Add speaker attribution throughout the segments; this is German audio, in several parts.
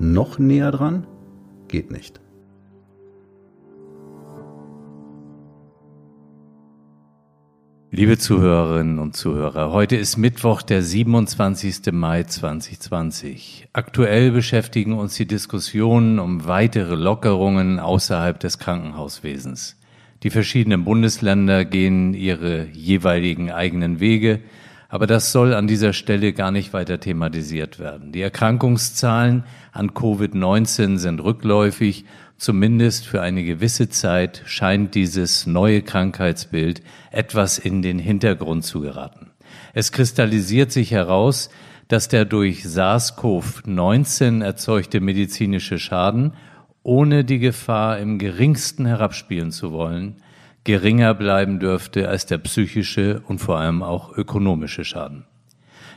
Speaker 1: Noch näher dran? Geht nicht.
Speaker 2: Liebe Zuhörerinnen und Zuhörer, heute ist Mittwoch, der 27. Mai 2020. Aktuell beschäftigen uns die Diskussionen um weitere Lockerungen außerhalb des Krankenhauswesens. Die verschiedenen Bundesländer gehen ihre jeweiligen eigenen Wege, aber das soll an dieser Stelle gar nicht weiter thematisiert werden. Die Erkrankungszahlen an Covid-19 sind rückläufig Zumindest für eine gewisse Zeit scheint dieses neue Krankheitsbild etwas in den Hintergrund zu geraten. Es kristallisiert sich heraus, dass der durch SARS-CoV-19 erzeugte medizinische Schaden, ohne die Gefahr im geringsten herabspielen zu wollen, geringer bleiben dürfte als der psychische und vor allem auch ökonomische Schaden.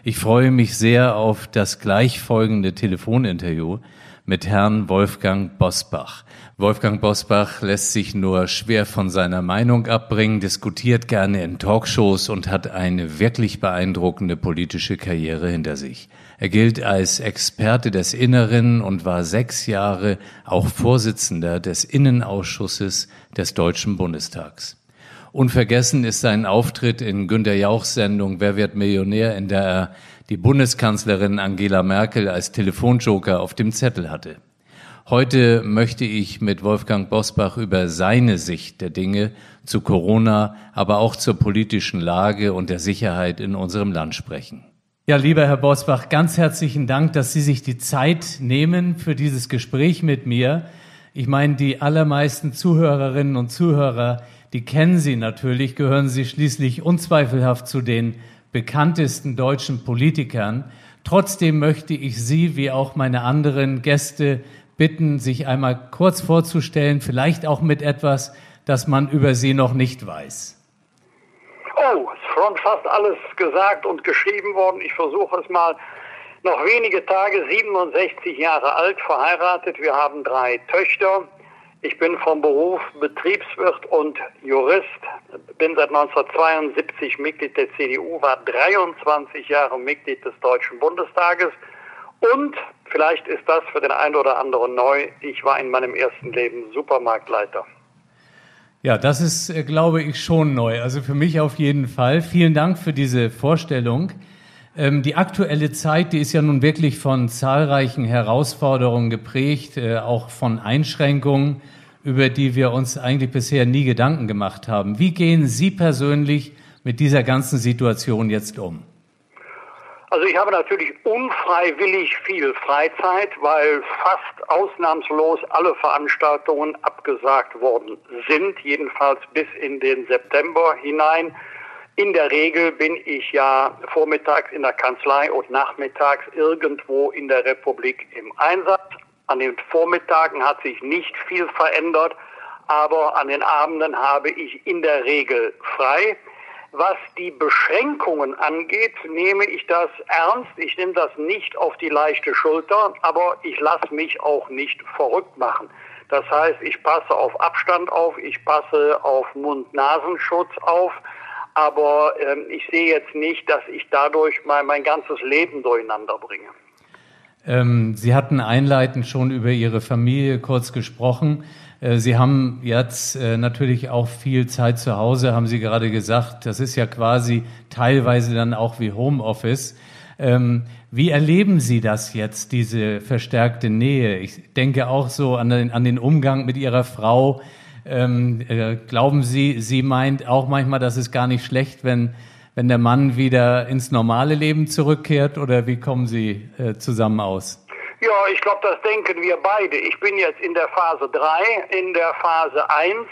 Speaker 2: Ich freue mich sehr auf das gleichfolgende Telefoninterview mit Herrn Wolfgang Bosbach. Wolfgang Bosbach lässt sich nur schwer von seiner Meinung abbringen, diskutiert gerne in Talkshows und hat eine wirklich beeindruckende politische Karriere hinter sich. Er gilt als Experte des Inneren und war sechs Jahre auch Vorsitzender des Innenausschusses des Deutschen Bundestags. Unvergessen ist sein Auftritt in Günter Jauchs Sendung Wer wird Millionär, in der er die Bundeskanzlerin Angela Merkel als Telefonjoker auf dem Zettel hatte. Heute möchte ich mit Wolfgang Bosbach über seine Sicht der Dinge zu Corona, aber auch zur politischen Lage und der Sicherheit in unserem Land sprechen. Ja, lieber Herr Bosbach, ganz herzlichen Dank, dass Sie sich die Zeit nehmen für dieses Gespräch mit mir. Ich meine, die allermeisten Zuhörerinnen und Zuhörer, die kennen Sie natürlich, gehören Sie schließlich unzweifelhaft zu den bekanntesten deutschen Politikern. Trotzdem möchte ich Sie wie auch meine anderen Gäste bitten, sich einmal kurz vorzustellen, vielleicht auch mit etwas, das man über Sie noch nicht weiß.
Speaker 3: Oh, es ist schon fast alles gesagt und geschrieben worden. Ich versuche es mal. Noch wenige Tage, 67 Jahre alt, verheiratet. Wir haben drei Töchter. Ich bin vom Beruf Betriebswirt und Jurist, bin seit 1972 Mitglied der CDU, war 23 Jahre Mitglied des Deutschen Bundestages und vielleicht ist das für den einen oder anderen neu. Ich war in meinem ersten Leben Supermarktleiter.
Speaker 2: Ja, das ist, äh, glaube ich, schon neu. Also für mich auf jeden Fall. Vielen Dank für diese Vorstellung. Ähm, die aktuelle Zeit, die ist ja nun wirklich von zahlreichen Herausforderungen geprägt, äh, auch von Einschränkungen, über die wir uns eigentlich bisher nie Gedanken gemacht haben. Wie gehen Sie persönlich mit dieser ganzen Situation jetzt um?
Speaker 3: Also ich habe natürlich unfreiwillig viel Freizeit, weil fast ausnahmslos alle Veranstaltungen abgesagt worden sind, jedenfalls bis in den September hinein. In der Regel bin ich ja vormittags in der Kanzlei und nachmittags irgendwo in der Republik im Einsatz. An den Vormittagen hat sich nicht viel verändert, aber an den Abenden habe ich in der Regel frei. Was die Beschränkungen angeht, nehme ich das ernst. Ich nehme das nicht auf die leichte Schulter, aber ich lasse mich auch nicht verrückt machen. Das heißt, ich passe auf Abstand auf, ich passe auf Mund-Nasenschutz auf, aber äh, ich sehe jetzt nicht, dass ich dadurch mein, mein ganzes Leben durcheinander bringe.
Speaker 2: Ähm, Sie hatten einleitend schon über Ihre Familie kurz gesprochen. Äh, Sie haben jetzt äh, natürlich auch viel Zeit zu Hause, haben Sie gerade gesagt. Das ist ja quasi teilweise dann auch wie Homeoffice. Ähm, wie erleben Sie das jetzt, diese verstärkte Nähe? Ich denke auch so an den, an den Umgang mit Ihrer Frau. Ähm, äh, glauben Sie, sie meint auch manchmal, dass es gar nicht schlecht, wenn, wenn der Mann wieder ins normale Leben zurückkehrt? Oder wie kommen Sie zusammen aus?
Speaker 3: Ja, ich glaube, das denken wir beide. Ich bin jetzt in der Phase 3. In der Phase 1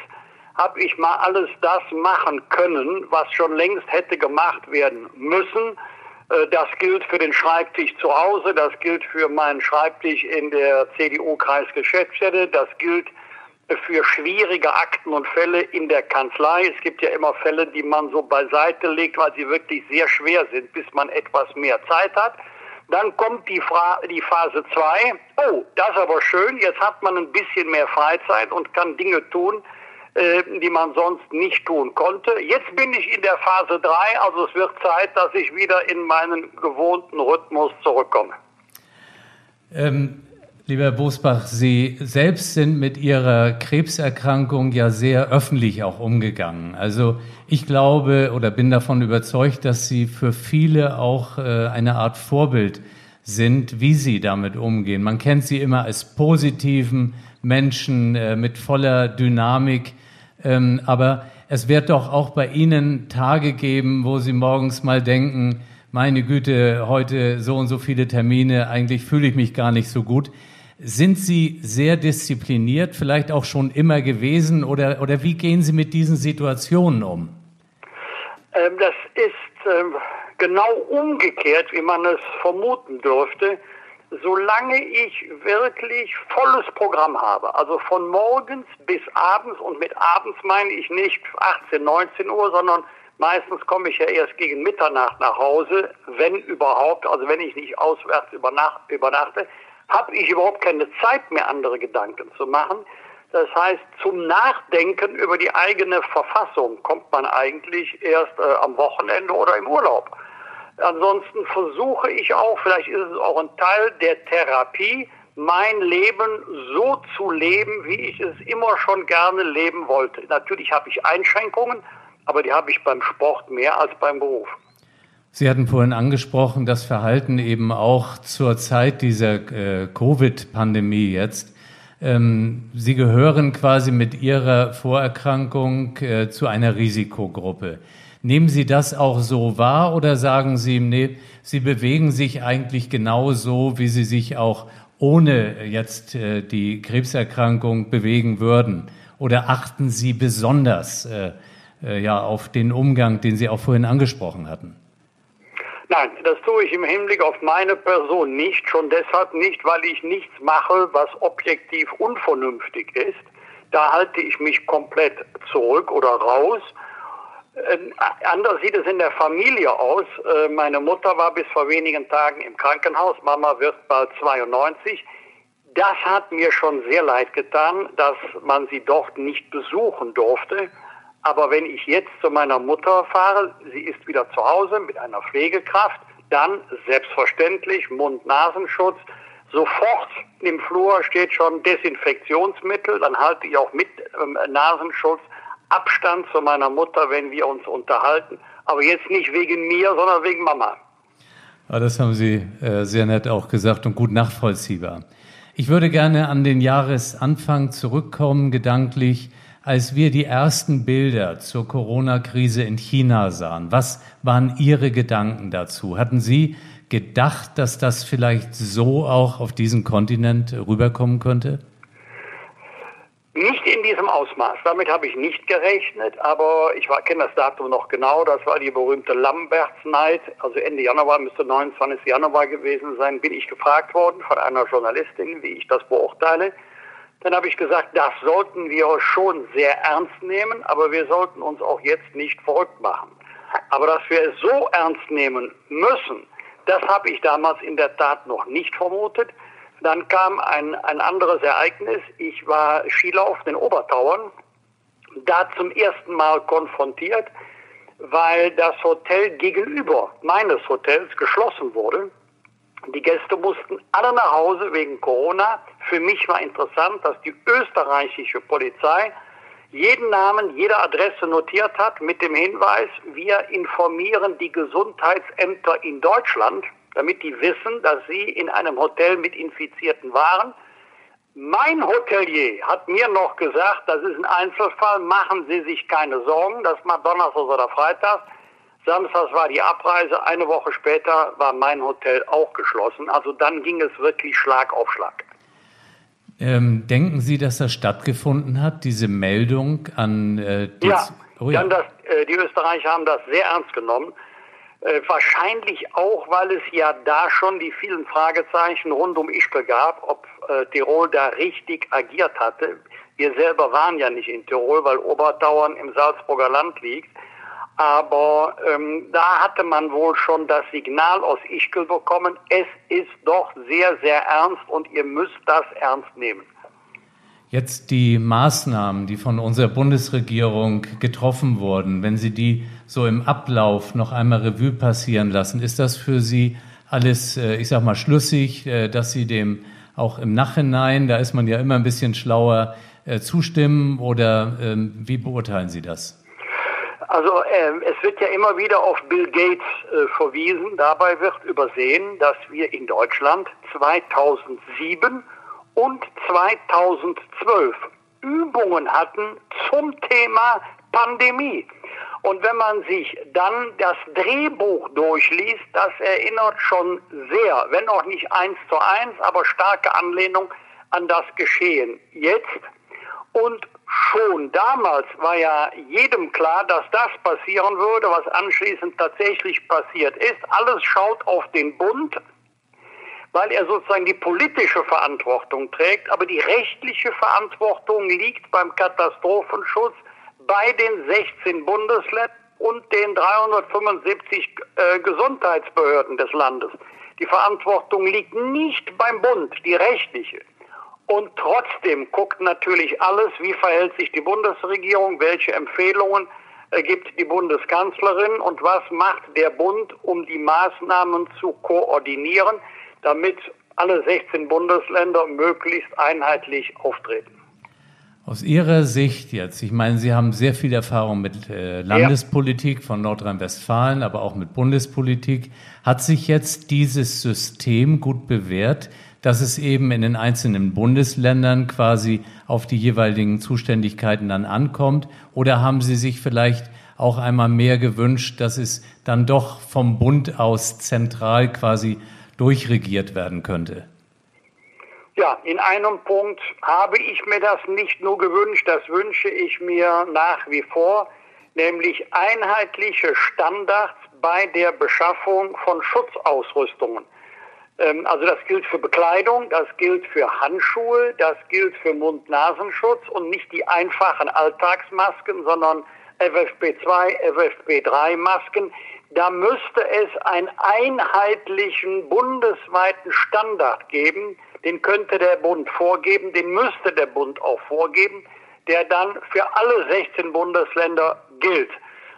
Speaker 3: habe ich mal alles das machen können, was schon längst hätte gemacht werden müssen. Äh, das gilt für den Schreibtisch zu Hause, das gilt für meinen Schreibtisch in der CDU-Kreisgeschäftsstelle, das gilt für schwierige Akten und Fälle in der Kanzlei. Es gibt ja immer Fälle, die man so beiseite legt, weil sie wirklich sehr schwer sind, bis man etwas mehr Zeit hat. Dann kommt die, Fra die Phase 2. Oh, das ist aber schön. Jetzt hat man ein bisschen mehr Freizeit und kann Dinge tun, äh, die man sonst nicht tun konnte. Jetzt bin ich in der Phase 3, also es wird Zeit, dass ich wieder in meinen gewohnten Rhythmus zurückkomme.
Speaker 2: Ähm, lieber Bosbach, Sie selbst sind mit Ihrer Krebserkrankung ja sehr öffentlich auch umgegangen. Also ich glaube oder bin davon überzeugt, dass Sie für viele auch äh, eine Art Vorbild sind, wie Sie damit umgehen. Man kennt Sie immer als positiven Menschen äh, mit voller Dynamik. Ähm, aber es wird doch auch bei Ihnen Tage geben, wo Sie morgens mal denken, meine Güte, heute so und so viele Termine, eigentlich fühle ich mich gar nicht so gut. Sind Sie sehr diszipliniert, vielleicht auch schon immer gewesen oder, oder wie gehen Sie mit diesen Situationen um?
Speaker 3: Ähm, das ist ähm, genau umgekehrt, wie man es vermuten dürfte solange ich wirklich volles Programm habe, also von morgens bis abends und mit abends meine ich nicht 18, 19 Uhr, sondern meistens komme ich ja erst gegen Mitternacht nach Hause, wenn überhaupt, also wenn ich nicht auswärts übernacht, übernachte, habe ich überhaupt keine Zeit mehr, andere Gedanken zu machen. Das heißt, zum Nachdenken über die eigene Verfassung kommt man eigentlich erst äh, am Wochenende oder im Urlaub. Ansonsten versuche ich auch, vielleicht ist es auch ein Teil der Therapie, mein Leben so zu leben, wie ich es immer schon gerne leben wollte. Natürlich habe ich Einschränkungen, aber die habe ich beim Sport mehr als beim Beruf.
Speaker 2: Sie hatten vorhin angesprochen, das Verhalten eben auch zur Zeit dieser äh, Covid-Pandemie jetzt. Ähm, Sie gehören quasi mit Ihrer Vorerkrankung äh, zu einer Risikogruppe. Nehmen Sie das auch so wahr oder sagen Sie, nee, Sie bewegen sich eigentlich genau so, wie Sie sich auch ohne jetzt äh, die Krebserkrankung bewegen würden? Oder achten Sie besonders äh, äh, ja, auf den Umgang, den Sie auch vorhin angesprochen hatten?
Speaker 3: Nein, das tue ich im Hinblick auf meine Person nicht, schon deshalb nicht, weil ich nichts mache, was objektiv unvernünftig ist. Da halte ich mich komplett zurück oder raus. Ähm, anders sieht es in der Familie aus. Äh, meine Mutter war bis vor wenigen Tagen im Krankenhaus. Mama wird bald 92. Das hat mir schon sehr leid getan, dass man sie dort nicht besuchen durfte. Aber wenn ich jetzt zu meiner Mutter fahre, sie ist wieder zu Hause mit einer Pflegekraft, dann selbstverständlich Mund-Nasenschutz. Sofort im Flur steht schon Desinfektionsmittel, dann halte ich auch mit ähm, Nasenschutz Abstand zu meiner Mutter, wenn wir uns unterhalten. Aber jetzt nicht wegen mir, sondern wegen Mama.
Speaker 2: Ja, das haben Sie äh, sehr nett auch gesagt und gut nachvollziehbar. Ich würde gerne an den Jahresanfang zurückkommen, gedanklich, als wir die ersten Bilder zur Corona-Krise in China sahen. Was waren Ihre Gedanken dazu? Hatten Sie gedacht, dass das vielleicht so auch auf diesen Kontinent rüberkommen könnte?
Speaker 3: Nicht in diesem Ausmaß. Damit habe ich nicht gerechnet, aber ich kenne das Datum noch genau. Das war die berühmte Lamberts-Night, also Ende Januar, müsste 29. Januar gewesen sein, bin ich gefragt worden von einer Journalistin, wie ich das beurteile. Dann habe ich gesagt, das sollten wir schon sehr ernst nehmen, aber wir sollten uns auch jetzt nicht verrückt machen. Aber dass wir es so ernst nehmen müssen, das habe ich damals in der Tat noch nicht vermutet. Dann kam ein, ein anderes Ereignis. Ich war Skilaufen in Obertauern, da zum ersten Mal konfrontiert, weil das Hotel gegenüber meines Hotels geschlossen wurde. Die Gäste mussten alle nach Hause wegen Corona. Für mich war interessant, dass die österreichische Polizei jeden Namen, jede Adresse notiert hat mit dem Hinweis, wir informieren die Gesundheitsämter in Deutschland damit die wissen, dass sie in einem Hotel mit Infizierten waren. Mein Hotelier hat mir noch gesagt, das ist ein Einzelfall, machen Sie sich keine Sorgen, das war Donnerstag oder Freitag. Samstags war die Abreise, eine Woche später war mein Hotel auch geschlossen. Also dann ging es wirklich Schlag auf Schlag.
Speaker 2: Ähm, denken Sie, dass das stattgefunden hat, diese Meldung an
Speaker 3: äh, die Ja, oh ja. Das, äh, die Österreicher haben das sehr ernst genommen. Äh, wahrscheinlich auch, weil es ja da schon die vielen Fragezeichen rund um Ischgl gab, ob äh, Tirol da richtig agiert hatte. Wir selber waren ja nicht in Tirol, weil Obertauern im Salzburger Land liegt. Aber ähm, da hatte man wohl schon das Signal aus Ischgl bekommen, es ist doch sehr, sehr ernst und ihr müsst das ernst nehmen.
Speaker 2: Jetzt die Maßnahmen, die von unserer Bundesregierung getroffen wurden, wenn Sie die so im Ablauf noch einmal Revue passieren lassen, ist das für Sie alles, äh, ich sag mal, schlüssig, äh, dass Sie dem auch im Nachhinein, da ist man ja immer ein bisschen schlauer, äh, zustimmen oder ähm, wie beurteilen Sie das?
Speaker 3: Also äh, es wird ja immer wieder auf Bill Gates äh, verwiesen. Dabei wird übersehen, dass wir in Deutschland 2007 und 2012 Übungen hatten zum Thema Pandemie. Und wenn man sich dann das Drehbuch durchliest, das erinnert schon sehr, wenn auch nicht eins zu eins, aber starke Anlehnung an das Geschehen jetzt. Und schon damals war ja jedem klar, dass das passieren würde, was anschließend tatsächlich passiert ist. Alles schaut auf den Bund, weil er sozusagen die politische Verantwortung trägt, aber die rechtliche Verantwortung liegt beim Katastrophenschutz bei den 16 Bundesländern und den 375 äh, Gesundheitsbehörden des Landes. Die Verantwortung liegt nicht beim Bund, die rechtliche. Und trotzdem guckt natürlich alles, wie verhält sich die Bundesregierung, welche Empfehlungen äh, gibt die Bundeskanzlerin und was macht der Bund, um die Maßnahmen zu koordinieren damit alle 16 Bundesländer möglichst einheitlich auftreten.
Speaker 2: Aus Ihrer Sicht jetzt, ich meine, Sie haben sehr viel Erfahrung mit äh, Landespolitik von Nordrhein-Westfalen, aber auch mit Bundespolitik. Hat sich jetzt dieses System gut bewährt, dass es eben in den einzelnen Bundesländern quasi auf die jeweiligen Zuständigkeiten dann ankommt? Oder haben Sie sich vielleicht auch einmal mehr gewünscht, dass es dann doch vom Bund aus zentral quasi durchregiert werden könnte?
Speaker 3: Ja, in einem Punkt habe ich mir das nicht nur gewünscht, das wünsche ich mir nach wie vor, nämlich einheitliche Standards bei der Beschaffung von Schutzausrüstungen. Ähm, also das gilt für Bekleidung, das gilt für Handschuhe, das gilt für Mund-Nasenschutz und nicht die einfachen Alltagsmasken, sondern FFP2, FFP3-Masken, da müsste es einen einheitlichen bundesweiten Standard geben, den könnte der Bund vorgeben, den müsste der Bund auch vorgeben, der dann für alle 16 Bundesländer gilt.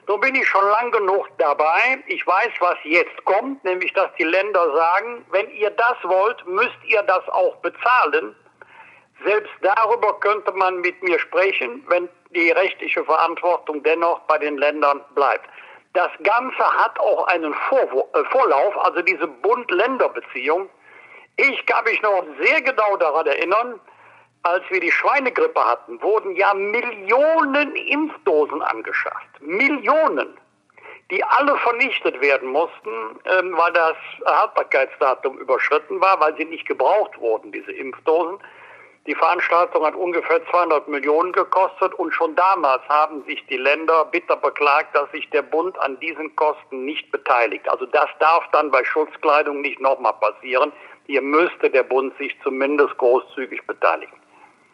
Speaker 3: So bin ich schon lang genug dabei. Ich weiß, was jetzt kommt, nämlich dass die Länder sagen, wenn ihr das wollt, müsst ihr das auch bezahlen. Selbst darüber könnte man mit mir sprechen, wenn die rechtliche Verantwortung dennoch bei den Ländern bleibt. Das Ganze hat auch einen äh, Vorlauf, also diese Bund-Länder-Beziehung. Ich kann mich noch sehr genau daran erinnern, als wir die Schweinegrippe hatten, wurden ja Millionen Impfdosen angeschafft. Millionen, die alle vernichtet werden mussten, ähm, weil das Haltbarkeitsdatum überschritten war, weil sie nicht gebraucht wurden, diese Impfdosen. Die Veranstaltung hat ungefähr 200 Millionen gekostet und schon damals haben sich die Länder bitter beklagt, dass sich der Bund an diesen Kosten nicht beteiligt. Also das darf dann bei Schutzkleidung nicht nochmal passieren. Hier müsste der Bund sich zumindest großzügig beteiligen.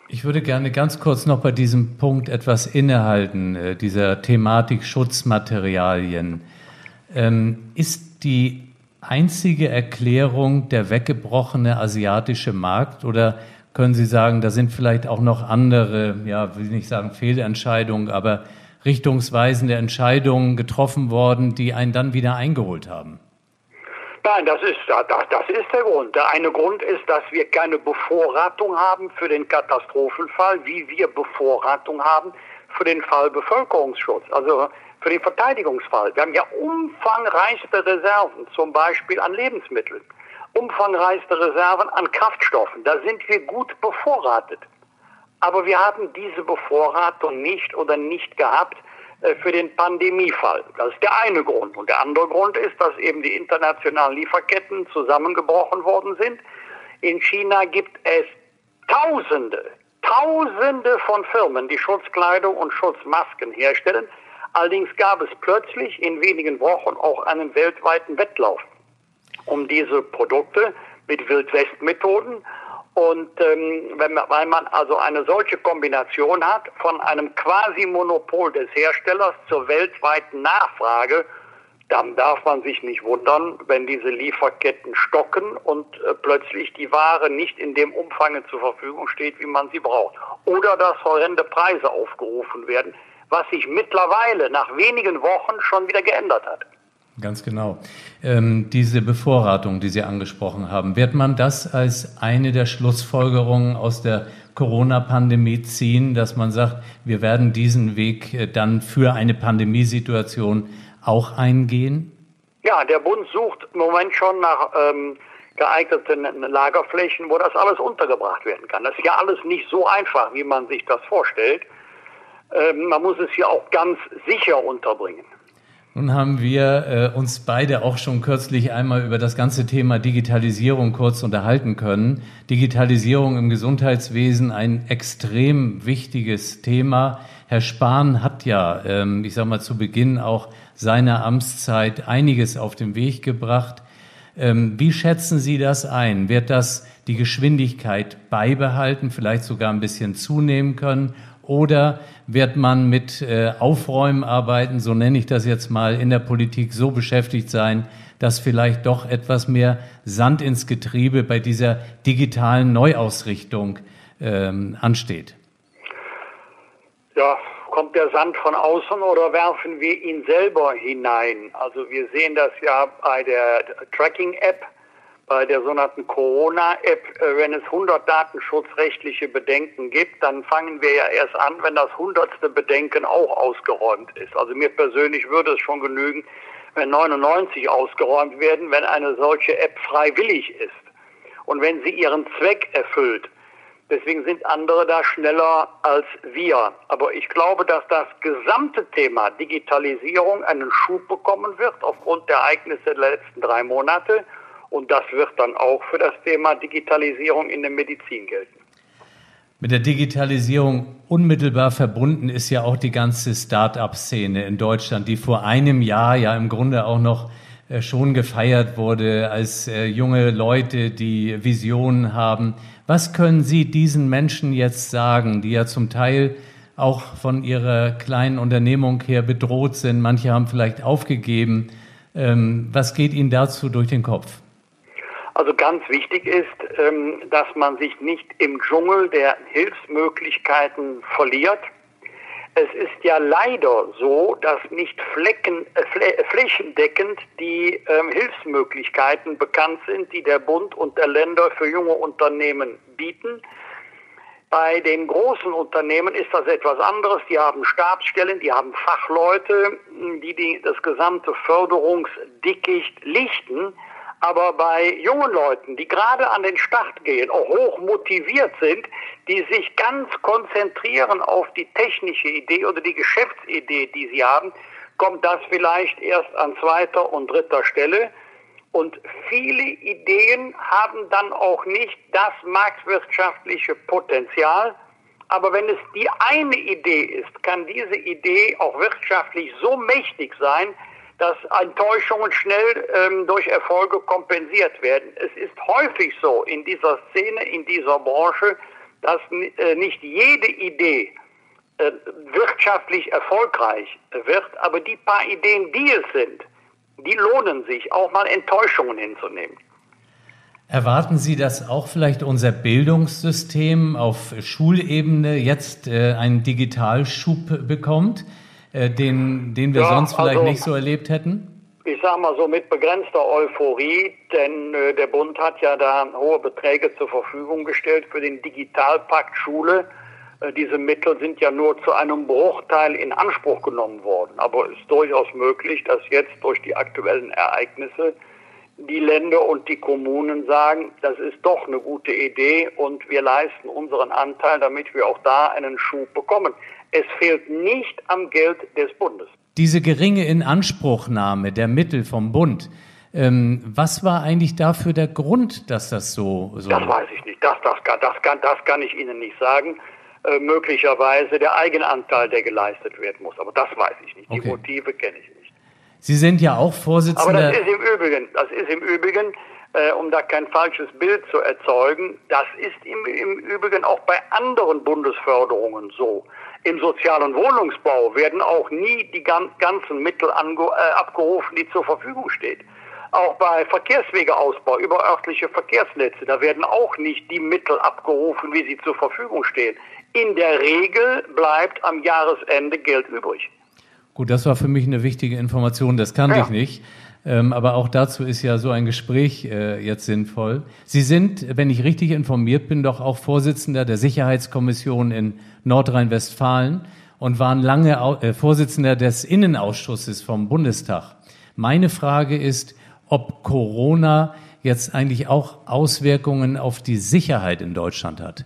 Speaker 2: Ich würde gerne ganz kurz noch bei diesem Punkt etwas innehalten, äh, dieser Thematik Schutzmaterialien. Ähm, ist die einzige Erklärung der weggebrochene asiatische Markt oder können Sie sagen, da sind vielleicht auch noch andere, ja, will ich nicht sagen Fehlentscheidungen, aber richtungsweisende Entscheidungen getroffen worden, die einen dann wieder eingeholt haben?
Speaker 3: Nein, das ist, das, ist der Grund. Der eine Grund ist, dass wir keine Bevorratung haben für den Katastrophenfall, wie wir Bevorratung haben für den Fall Bevölkerungsschutz, also für den Verteidigungsfall. Wir haben ja umfangreichste Reserven, zum Beispiel an Lebensmitteln umfangreichste Reserven an Kraftstoffen. Da sind wir gut bevorratet. Aber wir haben diese Bevorratung nicht oder nicht gehabt für den Pandemiefall. Das ist der eine Grund. Und der andere Grund ist, dass eben die internationalen Lieferketten zusammengebrochen worden sind. In China gibt es Tausende, Tausende von Firmen, die Schutzkleidung und Schutzmasken herstellen. Allerdings gab es plötzlich in wenigen Wochen auch einen weltweiten Wettlauf um diese Produkte mit Wildwest-Methoden. Und ähm, wenn man, weil man also eine solche Kombination hat von einem Quasi-Monopol des Herstellers zur weltweiten Nachfrage, dann darf man sich nicht wundern, wenn diese Lieferketten stocken und äh, plötzlich die Ware nicht in dem Umfang zur Verfügung steht, wie man sie braucht. Oder dass horrende Preise aufgerufen werden, was sich mittlerweile nach wenigen Wochen schon wieder geändert hat.
Speaker 2: Ganz genau. Ähm, diese Bevorratung, die Sie angesprochen haben, wird man das als eine der Schlussfolgerungen aus der Corona-Pandemie ziehen, dass man sagt, wir werden diesen Weg äh, dann für eine Pandemiesituation auch eingehen?
Speaker 3: Ja, der Bund sucht im Moment schon nach ähm, geeigneten Lagerflächen, wo das alles untergebracht werden kann. Das ist ja alles nicht so einfach, wie man sich das vorstellt. Ähm, man muss es ja auch ganz sicher unterbringen.
Speaker 2: Nun haben wir äh, uns beide auch schon kürzlich einmal über das ganze Thema Digitalisierung kurz unterhalten können. Digitalisierung im Gesundheitswesen ein extrem wichtiges Thema. Herr Spahn hat ja, ähm, ich sage mal zu Beginn auch seiner Amtszeit einiges auf den Weg gebracht. Ähm, wie schätzen Sie das ein? Wird das die Geschwindigkeit beibehalten, vielleicht sogar ein bisschen zunehmen können? Oder wird man mit äh, Aufräumarbeiten, so nenne ich das jetzt mal, in der Politik so beschäftigt sein, dass vielleicht doch etwas mehr Sand ins Getriebe bei dieser digitalen Neuausrichtung ähm, ansteht?
Speaker 3: Ja, kommt der Sand von außen oder werfen wir ihn selber hinein? Also wir sehen das ja bei der Tracking-App bei der sogenannten Corona-App, äh, wenn es 100 datenschutzrechtliche Bedenken gibt, dann fangen wir ja erst an, wenn das hundertste Bedenken auch ausgeräumt ist. Also mir persönlich würde es schon genügen, wenn 99 ausgeräumt werden, wenn eine solche App freiwillig ist und wenn sie ihren Zweck erfüllt. Deswegen sind andere da schneller als wir. Aber ich glaube, dass das gesamte Thema Digitalisierung einen Schub bekommen wird aufgrund der Ereignisse der letzten drei Monate. Und das wird dann auch für das Thema Digitalisierung in der Medizin gelten.
Speaker 2: Mit der Digitalisierung unmittelbar verbunden ist ja auch die ganze Start-up-Szene in Deutschland, die vor einem Jahr ja im Grunde auch noch äh, schon gefeiert wurde als äh, junge Leute, die Visionen haben. Was können Sie diesen Menschen jetzt sagen, die ja zum Teil auch von ihrer kleinen Unternehmung her bedroht sind? Manche haben vielleicht aufgegeben. Ähm, was geht Ihnen dazu durch den Kopf?
Speaker 3: Also ganz wichtig ist, ähm, dass man sich nicht im Dschungel der Hilfsmöglichkeiten verliert. Es ist ja leider so, dass nicht Flecken, äh, flächendeckend die ähm, Hilfsmöglichkeiten bekannt sind, die der Bund und der Länder für junge Unternehmen bieten. Bei den großen Unternehmen ist das etwas anderes. Die haben Stabsstellen, die haben Fachleute, die, die das gesamte Förderungsdickicht lichten. Aber bei jungen Leuten, die gerade an den Start gehen, auch hoch motiviert sind, die sich ganz konzentrieren auf die technische Idee oder die Geschäftsidee, die sie haben, kommt das vielleicht erst an zweiter und dritter Stelle. Und viele Ideen haben dann auch nicht das marktwirtschaftliche Potenzial. Aber wenn es die eine Idee ist, kann diese Idee auch wirtschaftlich so mächtig sein, dass Enttäuschungen schnell ähm, durch Erfolge kompensiert werden. Es ist häufig so in dieser Szene, in dieser Branche, dass äh, nicht jede Idee äh, wirtschaftlich erfolgreich wird, aber die paar Ideen, die es sind, die lohnen sich, auch mal Enttäuschungen hinzunehmen.
Speaker 2: Erwarten Sie, dass auch vielleicht unser Bildungssystem auf Schulebene jetzt äh, einen Digitalschub bekommt? Äh, den, den wir ja, sonst vielleicht also, nicht so erlebt hätten?
Speaker 3: Ich sage mal so mit begrenzter Euphorie, denn äh, der Bund hat ja da hohe Beträge zur Verfügung gestellt für den Digitalpakt Schule. Äh, diese Mittel sind ja nur zu einem Bruchteil in Anspruch genommen worden. Aber es ist durchaus möglich, dass jetzt durch die aktuellen Ereignisse die Länder und die Kommunen sagen, das ist doch eine gute Idee und wir leisten unseren Anteil, damit wir auch da einen Schub bekommen. Es fehlt nicht am Geld des Bundes.
Speaker 2: Diese geringe Inanspruchnahme der Mittel vom Bund, ähm, was war eigentlich dafür der Grund, dass das so, so
Speaker 3: Das weiß ich nicht. Das, das, das, kann, das kann ich Ihnen nicht sagen. äh, möglicherweise der Eigenanteil, der geleistet werden muss. Aber das weiß ich nicht. Die
Speaker 2: Okay.
Speaker 3: Motive kenne ich nicht.
Speaker 2: Sie sind ja auch
Speaker 3: Aber
Speaker 2: Vorsitzender.
Speaker 3: das ist im Übrigen, das ist im Übrigen, äh, um da kein falsches Bild zu erzeugen, das ist im, im Übrigen auch bei anderen Bundesförderungen so. Im sozialen Wohnungsbau werden auch nie die gan ganzen Mittel äh, abgerufen, die zur Verfügung stehen. Auch bei Verkehrswegeausbau über örtliche Verkehrsnetze, da werden auch nicht die Mittel abgerufen, wie sie zur Verfügung stehen. In der Regel bleibt am Jahresende Geld übrig.
Speaker 2: Gut, das war für mich eine wichtige Information, das kannte
Speaker 3: Ja.
Speaker 2: ich nicht. Ähm, aber auch dazu ist ja so ein Gespräch äh, jetzt sinnvoll. Sie sind, wenn ich richtig informiert bin, doch auch Vorsitzender der Sicherheitskommission in Nordrhein-Westfalen und waren lange Au äh, Vorsitzender des Innenausschusses vom Bundestag. Meine Frage ist, ob Corona jetzt eigentlich auch Auswirkungen auf die Sicherheit in Deutschland hat.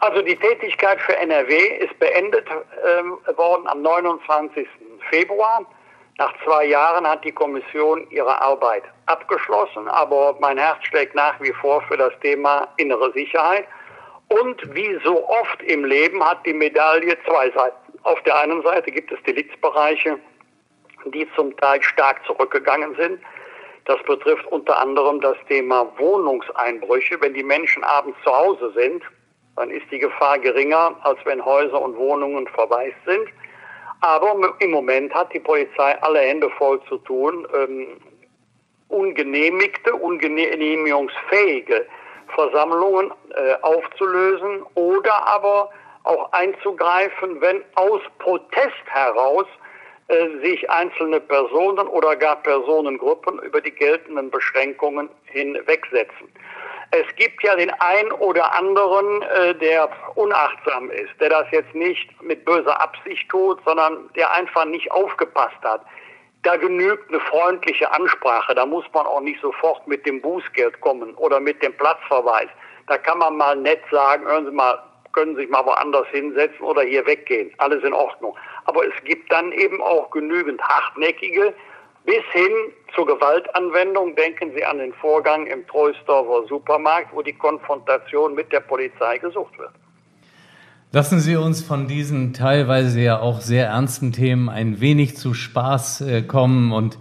Speaker 3: Also die Tätigkeit für NRW ist beendet ähm, worden am 29. Februar. Nach zwei Jahren hat die Kommission ihre Arbeit abgeschlossen, aber mein Herz schlägt nach wie vor für das Thema innere Sicherheit. Und wie so oft im Leben hat die Medaille zwei Seiten. Auf der einen Seite gibt es Deliktsbereiche, die zum Teil stark zurückgegangen sind. Das betrifft unter anderem das Thema Wohnungseinbrüche. Wenn die Menschen abends zu Hause sind, dann ist die Gefahr geringer, als wenn Häuser und Wohnungen verwaist sind. Aber im Moment hat die Polizei alle Hände voll zu tun, ähm, ungenehmigte, ungenehmigungsfähige Versammlungen äh, aufzulösen oder aber auch einzugreifen, wenn aus Protest heraus äh, sich einzelne Personen oder gar Personengruppen über die geltenden Beschränkungen hinwegsetzen. Es gibt ja den ein oder anderen, äh, der unachtsam ist, der das jetzt nicht mit böser Absicht tut, sondern der einfach nicht aufgepasst hat. Da genügt eine freundliche Ansprache. Da muss man auch nicht sofort mit dem Bußgeld kommen oder mit dem Platzverweis. Da kann man mal nett sagen, hören Sie mal, können Sie sich mal woanders hinsetzen oder hier weggehen. Alles in Ordnung. Aber es gibt dann eben auch genügend hartnäckige, bis hin zur Gewaltanwendung. Denken Sie an den Vorgang im Troisdorfer Supermarkt, wo die Konfrontation mit der Polizei gesucht wird.
Speaker 2: Lassen Sie uns von diesen teilweise ja auch sehr ernsten Themen ein wenig zu Spaß äh, kommen und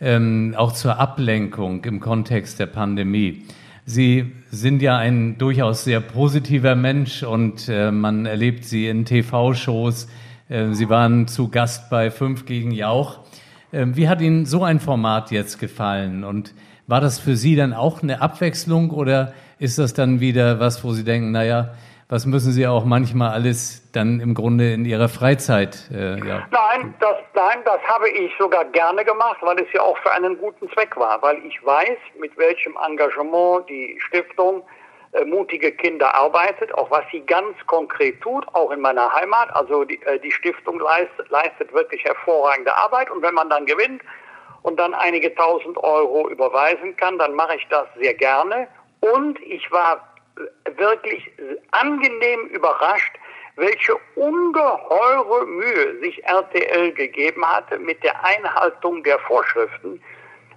Speaker 2: ähm, auch zur Ablenkung im Kontext der Pandemie. Sie sind ja ein durchaus sehr positiver Mensch und äh, man erlebt Sie in TV-Shows. Äh, Sie waren zu Gast bei Fünf gegen Jauch. Äh, wie hat Ihnen so ein Format jetzt gefallen? Und war das für Sie dann auch eine Abwechslung oder ist das dann wieder was, wo Sie denken, naja, was müssen Sie auch manchmal alles dann im Grunde in Ihrer Freizeit? Äh, ja.
Speaker 3: Nein, das, nein, das habe ich sogar gerne gemacht, weil es ja auch für einen guten Zweck war, weil ich weiß, mit welchem Engagement die Stiftung äh, Mutige Kinder arbeitet, auch was sie ganz konkret tut, auch in meiner Heimat. Also die, äh, die Stiftung leistet, leistet wirklich hervorragende Arbeit und wenn man dann gewinnt und dann einige tausend Euro überweisen kann, dann mache ich das sehr gerne. Und ich war wirklich angenehm überrascht, welche ungeheure Mühe sich RTL gegeben hatte mit der Einhaltung der Vorschriften.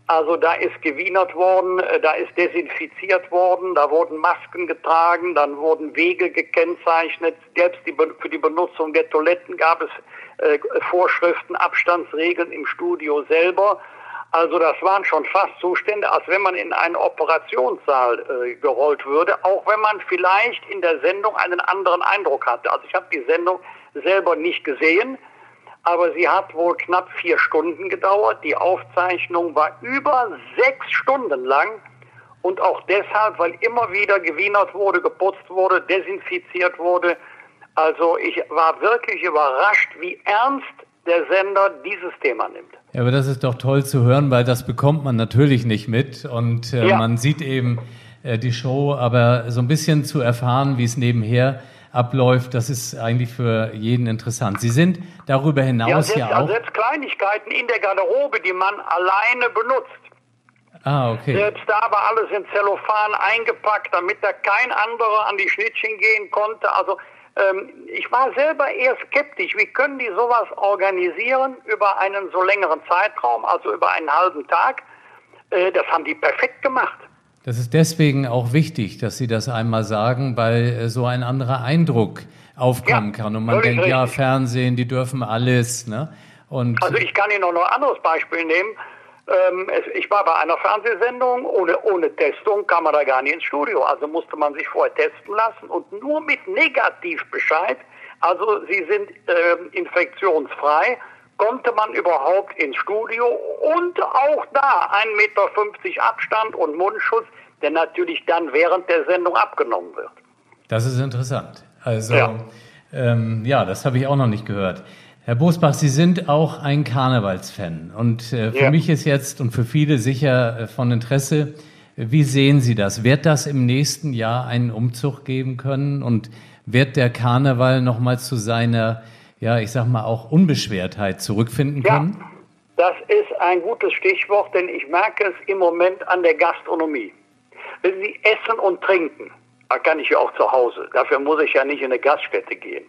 Speaker 3: Also da ist gewienert worden, äh, da ist desinfiziert worden, da wurden Masken getragen, dann wurden Wege gekennzeichnet. Selbst die, für die Benutzung der Toiletten gab es äh, Vorschriften, Abstandsregeln im Studio selber. Also das waren schon fast Zustände, als wenn man in einen Operationssaal äh, gerollt würde, auch wenn man vielleicht in der Sendung einen anderen Eindruck hatte. Also ich habe die Sendung selber nicht gesehen, aber sie hat wohl knapp vier Stunden gedauert. Die Aufzeichnung war über sechs Stunden lang und auch deshalb, weil immer wieder gewienert wurde, geputzt wurde, desinfiziert wurde. Also ich war wirklich überrascht, wie ernst der Sender dieses Thema nimmt.
Speaker 2: Ja, aber das ist doch toll zu hören, weil das bekommt man natürlich nicht mit und äh,
Speaker 3: Ja.
Speaker 2: man sieht eben äh, die Show, aber so ein bisschen zu erfahren, wie es nebenher abläuft, das ist eigentlich für jeden interessant. Sie sind darüber
Speaker 3: Ja,
Speaker 2: hinaus
Speaker 3: selbst,
Speaker 2: ja, auch.
Speaker 3: selbst Kleinigkeiten in der Garderobe, die man alleine benutzt.
Speaker 2: Ah, okay.
Speaker 3: Selbst da war alles in Zellophan eingepackt, damit da kein anderer an die Schnittchen gehen konnte. Also ähm, ich war selber eher skeptisch. Wie können die sowas organisieren über einen so längeren Zeitraum, also über einen halben Tag? Äh, das haben die perfekt gemacht.
Speaker 2: Das ist deswegen auch wichtig, dass Sie das einmal sagen, weil äh, so ein anderer Eindruck aufkommen ja, kann. Und man denkt, richtig. ja, Fernsehen, die dürfen alles. Ne?
Speaker 3: Und also ich kann Ihnen noch ein anderes Beispiel nehmen. Ähm, es, ich war bei einer Fernsehsendung, ohne, ohne Testung kam man da gar nicht ins Studio. Also musste man sich vorher testen lassen und nur mit Negativbescheid, also Sie sind ähm, infektionsfrei, konnte man überhaupt ins Studio und auch da 1,50 Meter Abstand und Mundschutz, der natürlich dann während der Sendung abgenommen wird.
Speaker 2: Das ist interessant. Also, ja, ähm, ja das habe ich auch noch nicht gehört. Herr Bosbach, Sie sind auch ein Karnevalsfan. Und äh, für ja. mich ist jetzt und für viele sicher äh, von Interesse, wie sehen Sie das? Wird das im nächsten Jahr einen Umzug geben können? Und wird der Karneval nochmal zu seiner ja, ich sag mal, auch Unbeschwertheit zurückfinden können? Ja,
Speaker 3: das ist ein gutes Stichwort, denn ich merke es im Moment an der Gastronomie. Wenn Sie essen und trinken, da kann ich ja auch zu Hause. Dafür muss ich ja nicht in eine Gaststätte gehen.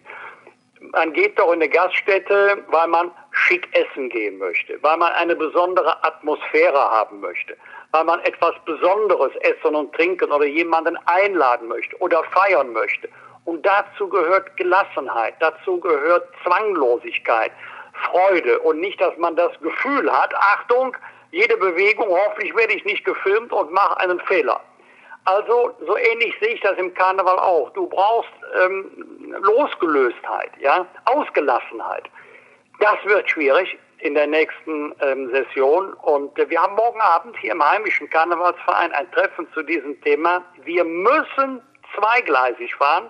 Speaker 3: Man geht doch in eine Gaststätte, weil man schick essen gehen möchte, weil man eine besondere Atmosphäre haben möchte, weil man etwas Besonderes essen und trinken oder jemanden einladen möchte oder feiern möchte und dazu gehört Gelassenheit, dazu gehört Zwanglosigkeit, Freude und nicht, dass man das Gefühl hat, Achtung, jede Bewegung, hoffentlich werde ich nicht gefilmt und mache einen Fehler. Also so ähnlich sehe ich das im Karneval auch. Du brauchst ähm, Losgelöstheit, ja, Ausgelassenheit. Das wird schwierig in der nächsten ähm, Session. Und äh, wir haben morgen Abend hier im heimischen Karnevalsverein ein Treffen zu diesem Thema. Wir müssen zweigleisig fahren.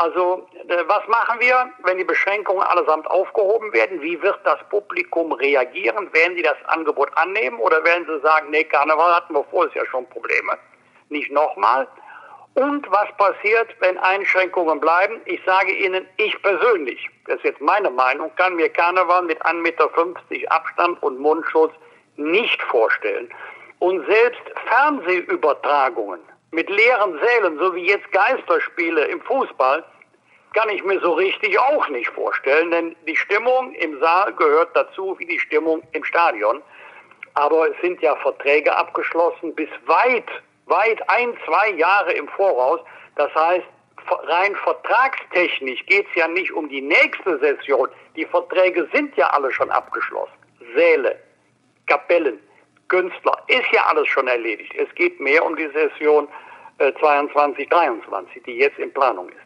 Speaker 3: Also äh, was machen wir, wenn die Beschränkungen allesamt aufgehoben werden? Wie wird das Publikum reagieren? Werden sie das Angebot annehmen oder werden sie sagen, nee, Karneval hatten wir vorher ja schon Probleme, nicht nochmal? Und was passiert, wenn Einschränkungen bleiben? Ich sage Ihnen, ich persönlich, das ist jetzt meine Meinung, kann mir Karneval mit 1,50 Meter Abstand und Mundschutz nicht vorstellen. Und selbst Fernsehübertragungen mit leeren Sälen, so wie jetzt Geisterspiele im Fußball, kann ich mir so richtig auch nicht vorstellen, denn die Stimmung im Saal gehört dazu wie die Stimmung im Stadion. Aber es sind ja Verträge abgeschlossen bis weit, weit ein, zwei Jahre im Voraus. Das heißt, rein vertragstechnisch geht es ja nicht um die nächste Session. Die Verträge sind ja alle schon abgeschlossen. Säle, Kapellen, Künstler, ist ja alles schon erledigt. Es geht mehr um die Session äh, 22, 23, die jetzt in Planung ist.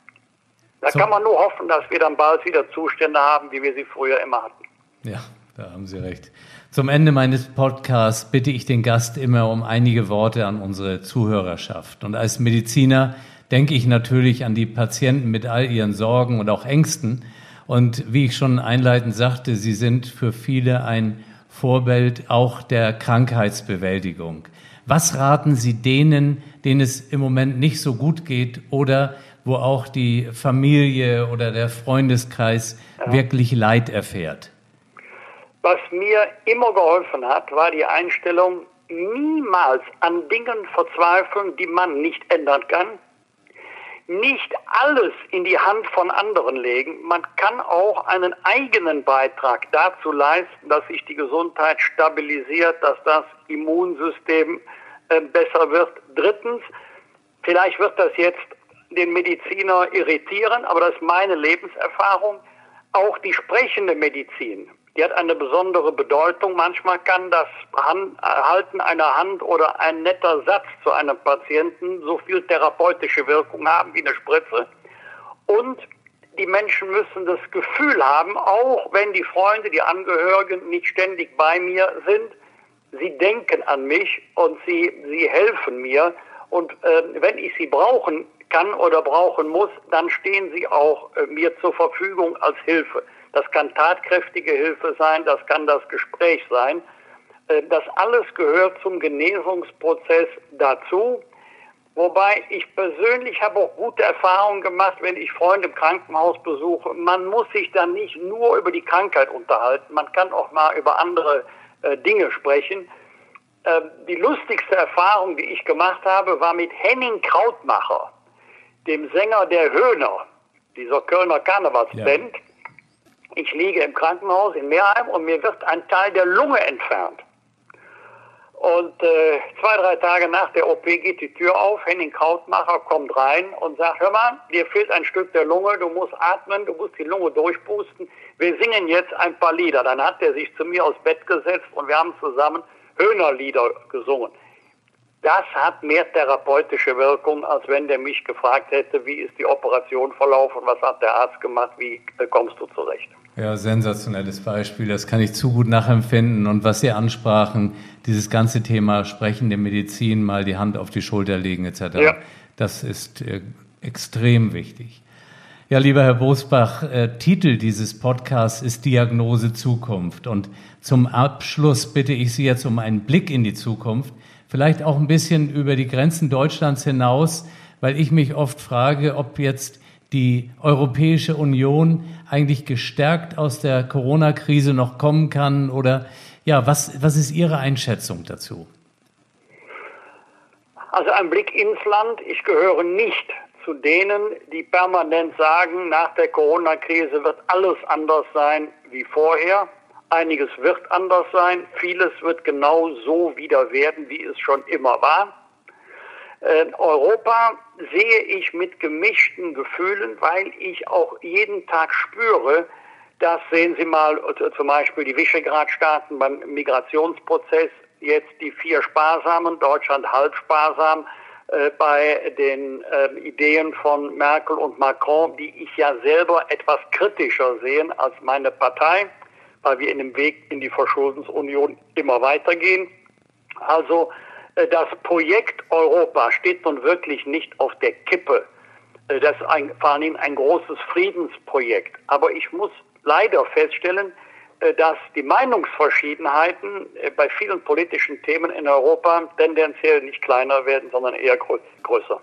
Speaker 3: Da so. kann man nur hoffen, dass wir dann bald wieder Zustände haben, wie wir sie früher immer hatten.
Speaker 2: Ja, da haben Sie recht. Zum Ende meines Podcasts bitte ich den Gast immer um einige Worte an unsere Zuhörerschaft. Und als Mediziner denke ich natürlich an die Patienten mit all ihren Sorgen und auch Ängsten. Und wie ich schon einleitend sagte, sie sind für viele ein Vorbild auch der Krankheitsbewältigung. Was raten Sie denen, denen es im Moment nicht so gut geht oder wo auch die Familie oder der Freundeskreis ja. wirklich Leid erfährt?
Speaker 3: Was mir immer geholfen hat, war die Einstellung, niemals an Dingen verzweifeln, die man nicht ändern kann, nicht alles in die Hand von anderen legen. Man kann auch einen eigenen Beitrag dazu leisten, dass sich die Gesundheit stabilisiert, dass das Immunsystem äh, besser wird. Drittens, vielleicht wird das jetzt den Mediziner irritieren, aber das ist meine Lebenserfahrung. Auch die sprechende Medizin die hat eine besondere Bedeutung. Manchmal kann das Halten einer Hand oder ein netter Satz zu einem Patienten so viel therapeutische Wirkung haben wie eine Spritze. Und die Menschen müssen das Gefühl haben, auch wenn die Freunde, die Angehörigen nicht ständig bei mir sind, sie denken an mich und sie, sie helfen mir. Und äh, wenn ich sie brauchen kann oder brauchen muss, dann stehen sie auch äh, mir zur Verfügung als Hilfe. Das kann tatkräftige Hilfe sein, das kann das Gespräch sein. Äh, das alles gehört zum Genesungsprozess dazu. Wobei ich persönlich habe auch gute Erfahrungen gemacht, wenn ich Freunde im Krankenhaus besuche. Man muss sich dann nicht nur über die Krankheit unterhalten, man kann auch mal über andere äh, Dinge sprechen. Äh, die lustigste Erfahrung, die ich gemacht habe, war mit Henning Krautmacher, dem Sänger der Höhner, dieser Kölner Karnevalsband. Ja. Ich liege im Krankenhaus in Meerheim und mir wird ein Teil der Lunge entfernt. Und äh, zwei, drei Tage nach der OP geht die Tür auf, Henning Krautmacher kommt rein und sagt, hör mal, dir fehlt ein Stück der Lunge, du musst atmen, du musst die Lunge durchpusten. Wir singen jetzt ein paar Lieder. Dann hat er sich zu mir aufs Bett gesetzt und wir haben zusammen Höhnerlieder gesungen. Das hat mehr therapeutische Wirkung, als wenn der mich gefragt hätte, wie ist die Operation verlaufen, was hat der Arzt gemacht, wie kommst du zurecht.
Speaker 2: Ja, sensationelles Beispiel. Das kann ich zu gut nachempfinden. Und was Sie ansprachen, dieses ganze Thema sprechende Medizin, mal die Hand auf die Schulter legen etc. Ja. Das ist äh, extrem wichtig. Ja, lieber Herr Bosbach, äh, Titel dieses Podcasts ist Diagnose Zukunft. Und zum Abschluss bitte ich Sie jetzt um einen Blick in die Zukunft, vielleicht auch ein bisschen über die Grenzen Deutschlands hinaus, weil ich mich oft frage, ob jetzt die Europäische Union eigentlich gestärkt aus der Corona-Krise noch kommen kann? Oder ja, was, was ist Ihre Einschätzung dazu?
Speaker 3: Also ein Blick ins Land. Ich gehöre nicht zu denen, die permanent sagen, nach der Corona-Krise wird alles anders sein wie vorher. Einiges wird anders sein. Vieles wird genau so wieder werden, wie es schon immer war. Äh, Europa sehe ich mit gemischten Gefühlen, weil ich auch jeden Tag spüre, dass sehen Sie mal äh, zum Beispiel die Visegrad-Staaten beim Migrationsprozess, jetzt die vier Sparsamen, Deutschland halb sparsam, äh, bei den äh, Ideen von Merkel und Macron, die ich ja selber etwas kritischer sehe als meine Partei, weil wir in dem Weg in die Verschuldensunion immer weitergehen. Also das Projekt Europa steht nun wirklich nicht auf der Kippe. Äh, das ist ein, vor allem ein großes Friedensprojekt. Aber ich muss leider feststellen, äh, dass die Meinungsverschiedenheiten bei vielen politischen Themen in Europa tendenziell nicht kleiner werden, sondern eher größer.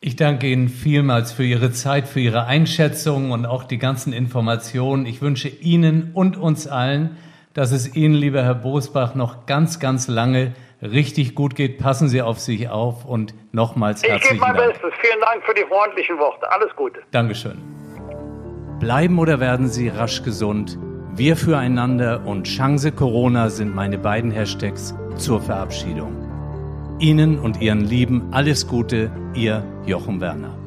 Speaker 2: Ich danke Ihnen vielmals für Ihre Zeit, für Ihre Einschätzung und auch die ganzen Informationen. Ich wünsche Ihnen und uns allen, dass es Ihnen, lieber Herr Bosbach, noch ganz, ganz lange richtig gut geht. Passen Sie auf sich auf und nochmals herzlichen Dank. Ich gebe mein
Speaker 3: Bestes. Vielen Dank für die freundlichen Worte. Alles Gute.
Speaker 2: Dankeschön. Bleiben oder werden Sie rasch gesund? Wir füreinander und Chance Corona sind meine beiden Hashtags zur Verabschiedung. Ihnen und Ihren Lieben alles Gute, Ihr Jochen Werner.